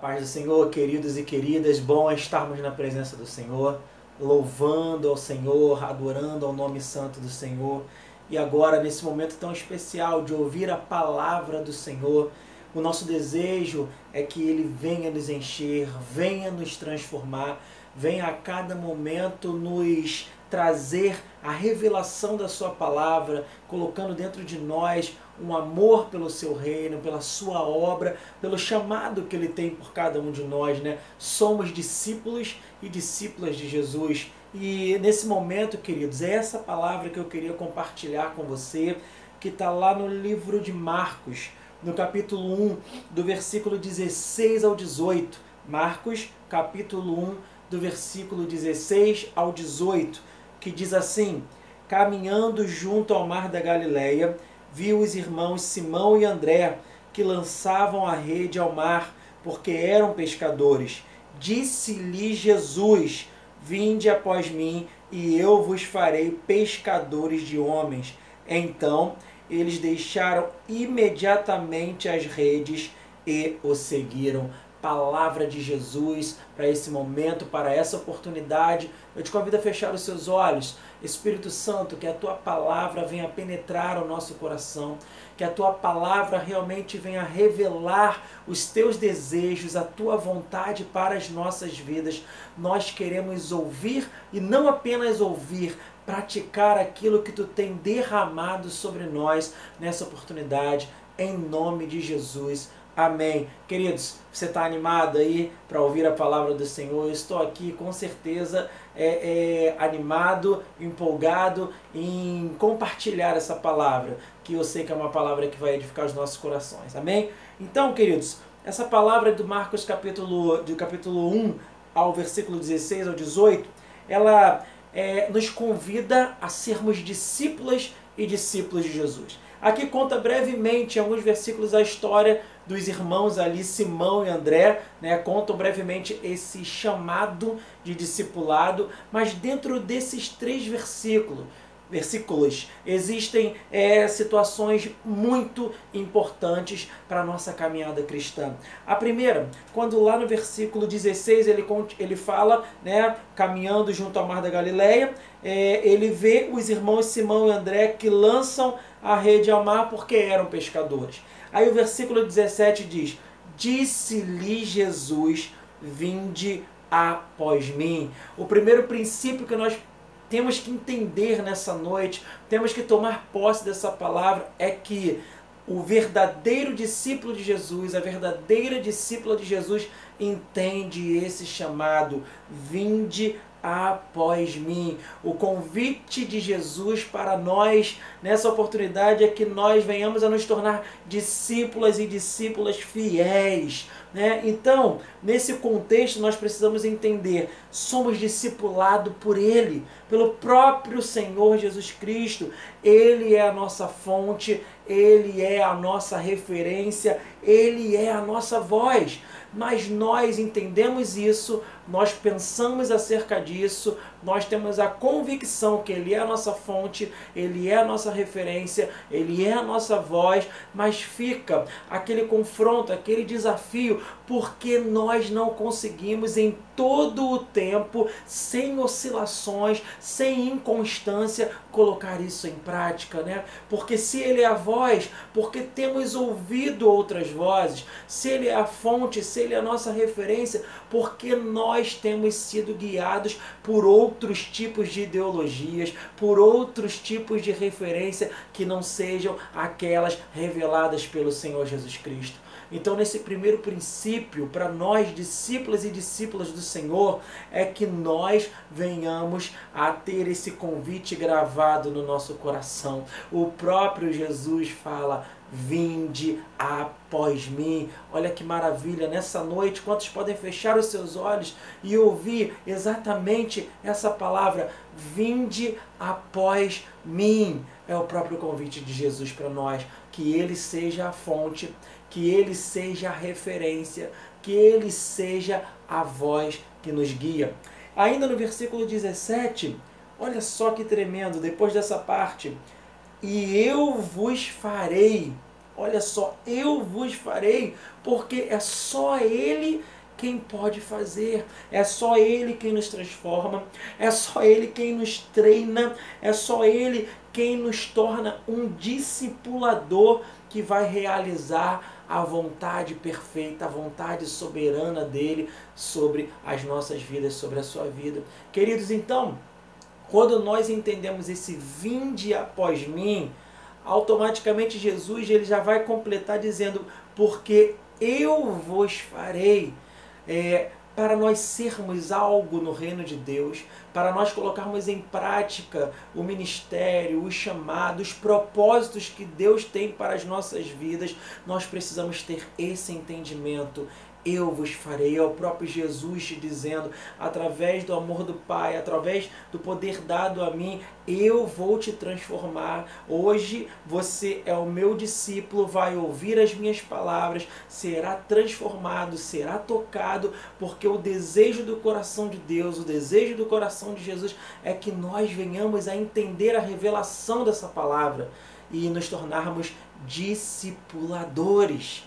paz do Senhor, queridos e queridas, bom estarmos na presença do Senhor, louvando ao Senhor, adorando ao nome santo do Senhor. E agora, nesse momento tão especial de ouvir a palavra do Senhor, o nosso desejo é que Ele venha nos encher, venha nos transformar, venha a cada momento nos trazer a revelação da Sua palavra, colocando dentro de nós um amor pelo Seu reino, pela Sua obra, pelo chamado que Ele tem por cada um de nós. Né? Somos discípulos e discípulas de Jesus. E nesse momento, queridos, é essa palavra que eu queria compartilhar com você, que está lá no livro de Marcos, no capítulo 1, do versículo 16 ao 18. Marcos, capítulo 1, do versículo 16 ao 18 que diz assim: Caminhando junto ao mar da Galileia, viu os irmãos Simão e André que lançavam a rede ao mar, porque eram pescadores. Disse-lhe Jesus: Vinde após mim, e eu vos farei pescadores de homens. Então eles deixaram imediatamente as redes e o seguiram palavra de Jesus para esse momento, para essa oportunidade. Eu te convido a fechar os seus olhos. Espírito Santo, que a tua palavra venha penetrar o nosso coração, que a tua palavra realmente venha revelar os teus desejos, a tua vontade para as nossas vidas. Nós queremos ouvir e não apenas ouvir, praticar aquilo que tu tem derramado sobre nós nessa oportunidade, em nome de Jesus. Amém. Queridos, você está animado aí para ouvir a palavra do Senhor? Eu estou aqui com certeza é, é, animado, empolgado em compartilhar essa palavra, que eu sei que é uma palavra que vai edificar os nossos corações. Amém? Então, queridos, essa palavra do Marcos capítulo, do capítulo 1 ao versículo 16 ao 18, ela é, nos convida a sermos discípulas e discípulos de Jesus. Aqui conta brevemente, em alguns versículos, a história dos irmãos ali, Simão e André, né, contam brevemente esse chamado de discipulado, mas dentro desses três versículos, versículos existem é, situações muito importantes para a nossa caminhada cristã. A primeira, quando lá no versículo 16 ele, ele fala, né, caminhando junto ao mar da Galileia, é, ele vê os irmãos Simão e André que lançam a rede ao mar porque eram pescadores. Aí o versículo 17 diz: Disse-lhe Jesus: Vinde após mim. O primeiro princípio que nós temos que entender nessa noite, temos que tomar posse dessa palavra é que o verdadeiro discípulo de Jesus, a verdadeira discípula de Jesus entende esse chamado. Vinde após mim. O convite de Jesus para nós nessa oportunidade é que nós venhamos a nos tornar discípulas e discípulas fiéis. Né? Então, nesse contexto, nós precisamos entender: somos discipulados por Ele, pelo próprio Senhor Jesus Cristo. Ele é a nossa fonte, Ele é a nossa referência, Ele é a nossa voz mas nós entendemos isso, nós pensamos acerca disso, nós temos a convicção que Ele é a nossa fonte, Ele é a nossa referência, Ele é a nossa voz, mas fica aquele confronto, aquele desafio, porque nós não conseguimos em todo o tempo, sem oscilações, sem inconstância, colocar isso em prática, né? Porque se Ele é a voz, porque temos ouvido outras vozes, se Ele é a fonte, se Ele é a nossa referência, porque nós temos sido guiados por outros tipos de ideologias, por outros tipos de referência que não sejam aquelas reveladas pelo Senhor Jesus Cristo. Então, nesse primeiro princípio, para nós, discípulos e discípulas do Senhor, é que nós venhamos a ter esse convite gravado no nosso coração. O próprio Jesus fala: Vinde após mim. Olha que maravilha, nessa noite, quantos podem fechar os seus olhos e ouvir exatamente essa palavra? Vinde após mim. É o próprio convite de Jesus para nós. Que Ele seja a fonte, que Ele seja a referência, que Ele seja a voz que nos guia. Ainda no versículo 17, olha só que tremendo, depois dessa parte e eu vos farei. Olha só, eu vos farei, porque é só Ele quem pode fazer. É só Ele quem nos transforma, é só Ele quem nos treina, é só Ele quem nos torna um discipulador que vai realizar a vontade perfeita, a vontade soberana dele sobre as nossas vidas, sobre a sua vida. Queridos, então, quando nós entendemos esse vinde após mim, automaticamente Jesus ele já vai completar dizendo: porque eu vos farei. É, para nós sermos algo no reino de Deus, para nós colocarmos em prática o ministério, o chamado, os propósitos que Deus tem para as nossas vidas, nós precisamos ter esse entendimento, eu vos farei. É o próprio Jesus te dizendo, através do amor do Pai, através do poder dado a mim, eu vou te transformar. Hoje você é o meu discípulo, vai ouvir as minhas palavras, será transformado, será tocado, porque o desejo do coração de Deus, o desejo do coração de Jesus é que nós venhamos a entender a revelação dessa palavra e nos tornarmos discipuladores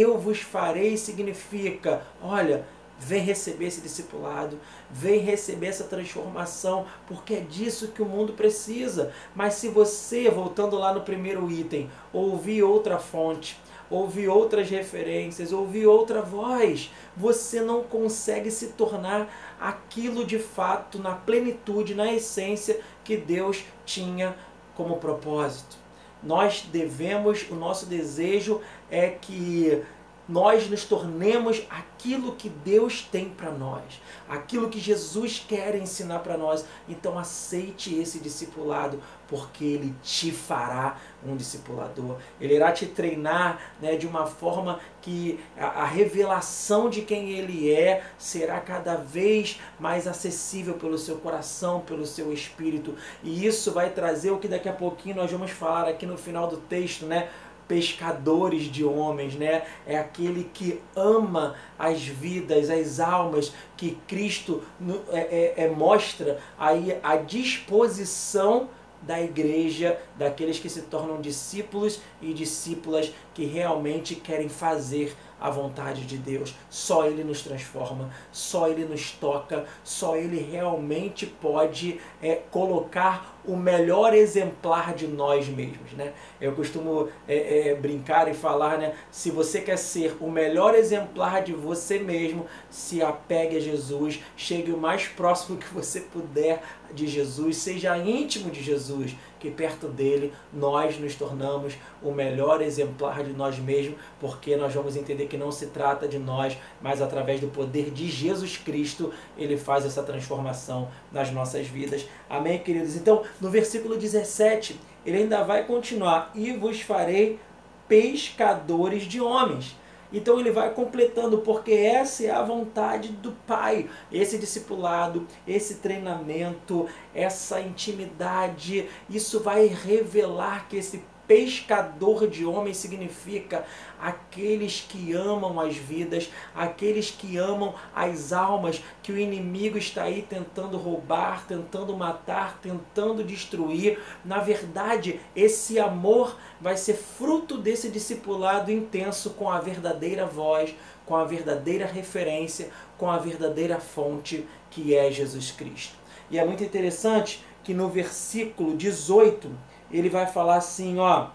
eu vos farei significa, olha, vem receber esse discipulado, vem receber essa transformação, porque é disso que o mundo precisa. Mas se você, voltando lá no primeiro item, ouvir outra fonte, ouvir outras referências, ouvir outra voz, você não consegue se tornar aquilo de fato, na plenitude, na essência que Deus tinha como propósito. Nós devemos, o nosso desejo é que nós nos tornemos aquilo que Deus tem para nós, aquilo que Jesus quer ensinar para nós. Então aceite esse discipulado, porque ele te fará um discipulador. Ele irá te treinar né, de uma forma que a, a revelação de quem ele é será cada vez mais acessível pelo seu coração, pelo seu espírito. E isso vai trazer o que daqui a pouquinho nós vamos falar aqui no final do texto, né? Pescadores de homens, né? É aquele que ama as vidas, as almas, que Cristo é, é, é, mostra aí a disposição da igreja, daqueles que se tornam discípulos e discípulas que realmente querem fazer a vontade de Deus. Só Ele nos transforma, só Ele nos toca, só Ele realmente pode é, colocar o melhor exemplar de nós mesmos. Né? Eu costumo é, é, brincar e falar, né? se você quer ser o melhor exemplar de você mesmo, se apegue a Jesus, chegue o mais próximo que você puder de Jesus, seja íntimo de Jesus, que perto dele nós nos tornamos o melhor exemplar de nós mesmos, porque nós vamos entender que não se trata de nós, mas através do poder de Jesus Cristo, ele faz essa transformação nas nossas vidas. Amém, queridos? Então, no versículo 17, ele ainda vai continuar: E vos farei pescadores de homens. Então ele vai completando, porque essa é a vontade do Pai. Esse discipulado, esse treinamento, essa intimidade, isso vai revelar que esse pescador de homens significa aqueles que amam as vidas, aqueles que amam as almas que o inimigo está aí tentando roubar, tentando matar, tentando destruir. Na verdade, esse amor vai ser fruto desse discipulado intenso com a verdadeira voz, com a verdadeira referência, com a verdadeira fonte que é Jesus Cristo. E é muito interessante que no versículo 18 ele vai falar assim, ó: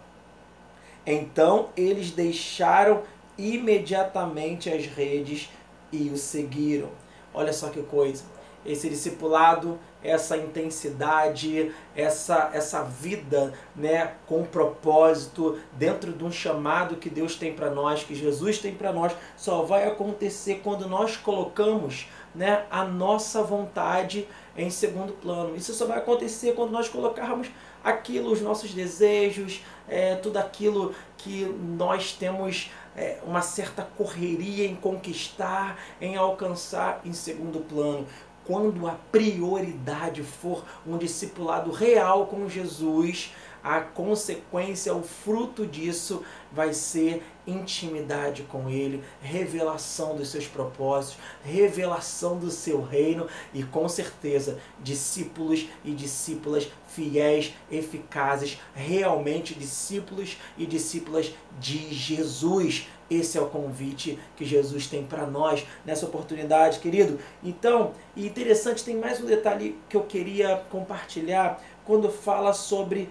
Então eles deixaram imediatamente as redes e o seguiram. Olha só que coisa. Esse discipulado, essa intensidade, essa essa vida, né, com propósito, dentro de um chamado que Deus tem para nós, que Jesus tem para nós, só vai acontecer quando nós colocamos, né, a nossa vontade em segundo plano. Isso só vai acontecer quando nós colocarmos aquilo, os nossos desejos, é, tudo aquilo que nós temos é, uma certa correria em conquistar, em alcançar em segundo plano. Quando a prioridade for um discipulado real com Jesus, a consequência, o fruto disso vai ser intimidade com Ele, revelação dos seus propósitos, revelação do seu reino e, com certeza, discípulos e discípulas fiéis, eficazes, realmente discípulos e discípulas de Jesus. Esse é o convite que Jesus tem para nós nessa oportunidade, querido. Então, interessante, tem mais um detalhe que eu queria compartilhar quando fala sobre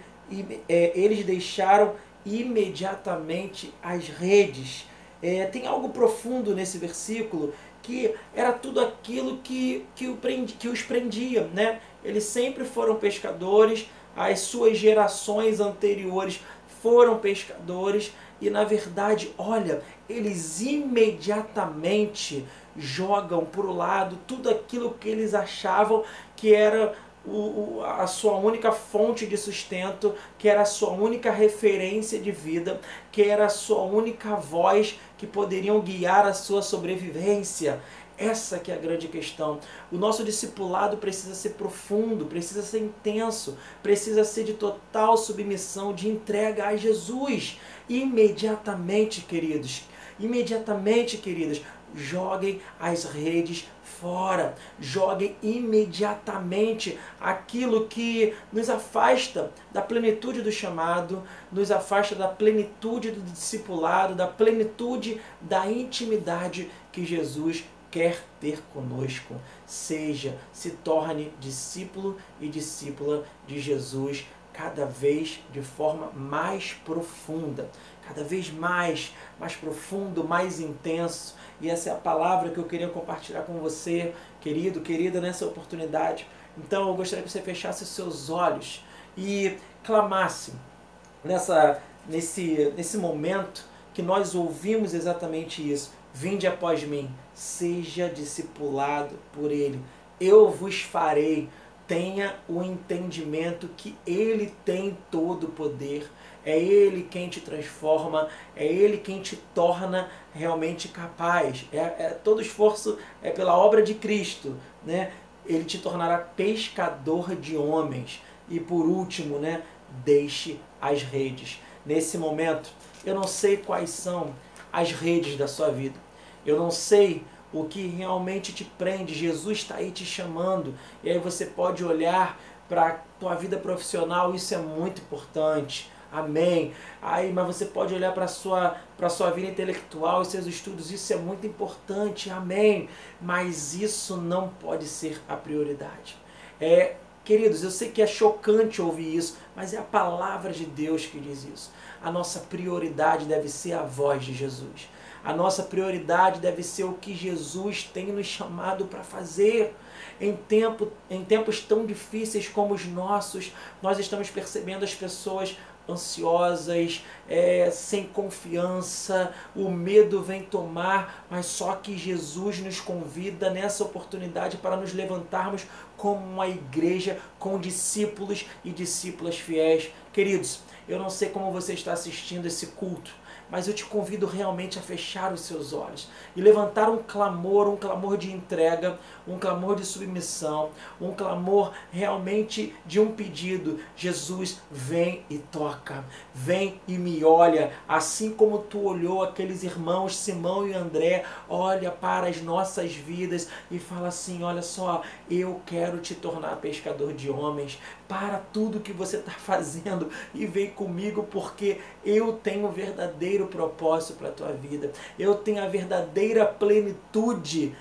é, eles deixaram imediatamente as redes. É, tem algo profundo nesse versículo que era tudo aquilo que, que, o prendi, que os prendia. Né? Eles sempre foram pescadores, as suas gerações anteriores foram pescadores e na verdade, olha, eles imediatamente jogam para o lado tudo aquilo que eles achavam que era o, a sua única fonte de sustento, que era a sua única referência de vida, que era a sua única voz que poderiam guiar a sua sobrevivência. Essa que é a grande questão. O nosso discipulado precisa ser profundo, precisa ser intenso, precisa ser de total submissão, de entrega a Jesus. Imediatamente, queridos, imediatamente, queridas, joguem as redes fora, joguem imediatamente aquilo que nos afasta da plenitude do chamado, nos afasta da plenitude do discipulado, da plenitude da intimidade que Jesus quer ter conosco. Seja, se torne discípulo e discípula de Jesus cada vez de forma mais profunda, cada vez mais, mais profundo, mais intenso. E essa é a palavra que eu queria compartilhar com você, querido, querida, nessa oportunidade. Então eu gostaria que você fechasse os seus olhos e clamasse nessa, nesse, nesse momento que nós ouvimos exatamente isso. Vinde após mim, seja discipulado por ele. Eu vos farei tenha o entendimento que Ele tem todo o poder, é Ele quem te transforma, é Ele quem te torna realmente capaz. É, é, todo esforço é pela obra de Cristo, né? Ele te tornará pescador de homens. E por último, né? Deixe as redes. Nesse momento, eu não sei quais são as redes da sua vida. Eu não sei o que realmente te prende. Jesus está aí te chamando. E aí você pode olhar para a tua vida profissional, isso é muito importante. Amém. Aí, mas você pode olhar para sua, para sua vida intelectual e seus estudos, isso é muito importante. Amém. Mas isso não pode ser a prioridade. É, queridos, eu sei que é chocante ouvir isso, mas é a palavra de Deus que diz isso. A nossa prioridade deve ser a voz de Jesus. A nossa prioridade deve ser o que Jesus tem nos chamado para fazer. Em, tempo, em tempos tão difíceis como os nossos, nós estamos percebendo as pessoas ansiosas, é, sem confiança, o medo vem tomar, mas só que Jesus nos convida nessa oportunidade para nos levantarmos como uma igreja com discípulos e discípulas fiéis. Queridos, eu não sei como você está assistindo esse culto, mas eu te convido realmente a fechar os seus olhos e levantar um clamor, um clamor de entrega, um clamor de submissão, um clamor realmente de um pedido. Jesus, vem e toca, vem e me olha, assim como tu olhou aqueles irmãos Simão e André, olha para as nossas vidas e fala assim: olha só, eu quero te tornar pescador de homens. Para tudo que você está fazendo e vem comigo, porque eu tenho verdadeiro propósito para a tua vida. Eu tenho a verdadeira plenitude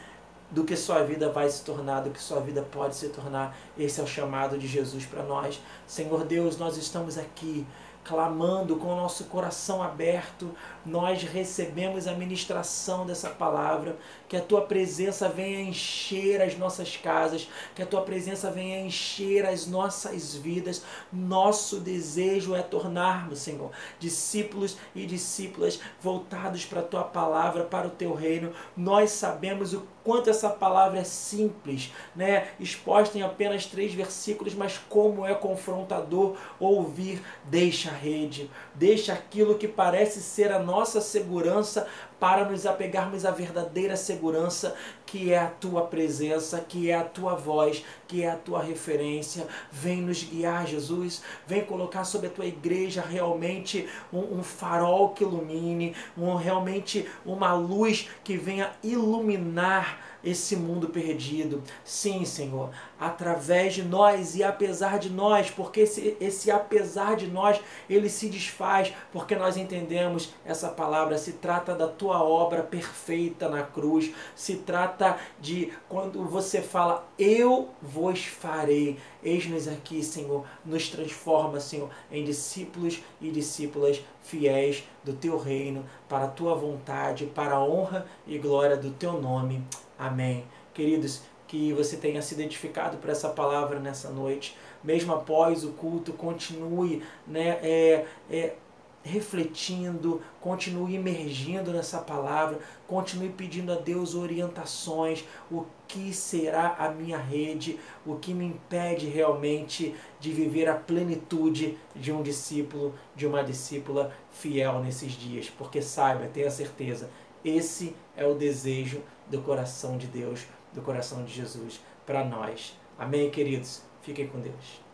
do que sua vida vai se tornar, do que sua vida pode se tornar. Esse é o chamado de Jesus para nós. Senhor Deus, nós estamos aqui clamando com o nosso coração aberto, nós recebemos a ministração dessa palavra, que a tua presença venha encher as nossas casas, que a tua presença venha encher as nossas vidas. Nosso desejo é tornarmos, Senhor, discípulos e discípulas voltados para a tua palavra, para o teu reino. Nós sabemos o quanto essa palavra é simples, né? exposta em apenas três versículos, mas como é confrontador ouvir, deixa a rede, deixa aquilo que parece ser a nossa segurança para nos apegarmos à verdadeira segurança que é a tua presença, que é a tua voz, que é a tua referência. Vem nos guiar, Jesus. Vem colocar sobre a tua igreja realmente um, um farol que ilumine, um, realmente uma luz que venha iluminar esse mundo perdido. Sim, Senhor, através de nós e apesar de nós, porque esse, esse apesar de nós, ele se desfaz, porque nós entendemos essa palavra, se trata da tua obra perfeita na cruz, se trata de quando você fala, eu vos farei. Eis-nos aqui, Senhor, nos transforma, Senhor, em discípulos e discípulas fiéis do teu reino, para a tua vontade, para a honra e glória do teu nome. Amém. Queridos, que você tenha se identificado por essa palavra nessa noite. Mesmo após o culto, continue né, é, é, refletindo, continue emergindo nessa palavra, continue pedindo a Deus orientações, o que será a minha rede, o que me impede realmente de viver a plenitude de um discípulo, de uma discípula fiel nesses dias. Porque saiba, tenha certeza, esse é o desejo do coração de Deus, do coração de Jesus para nós. Amém, queridos? Fiquem com Deus.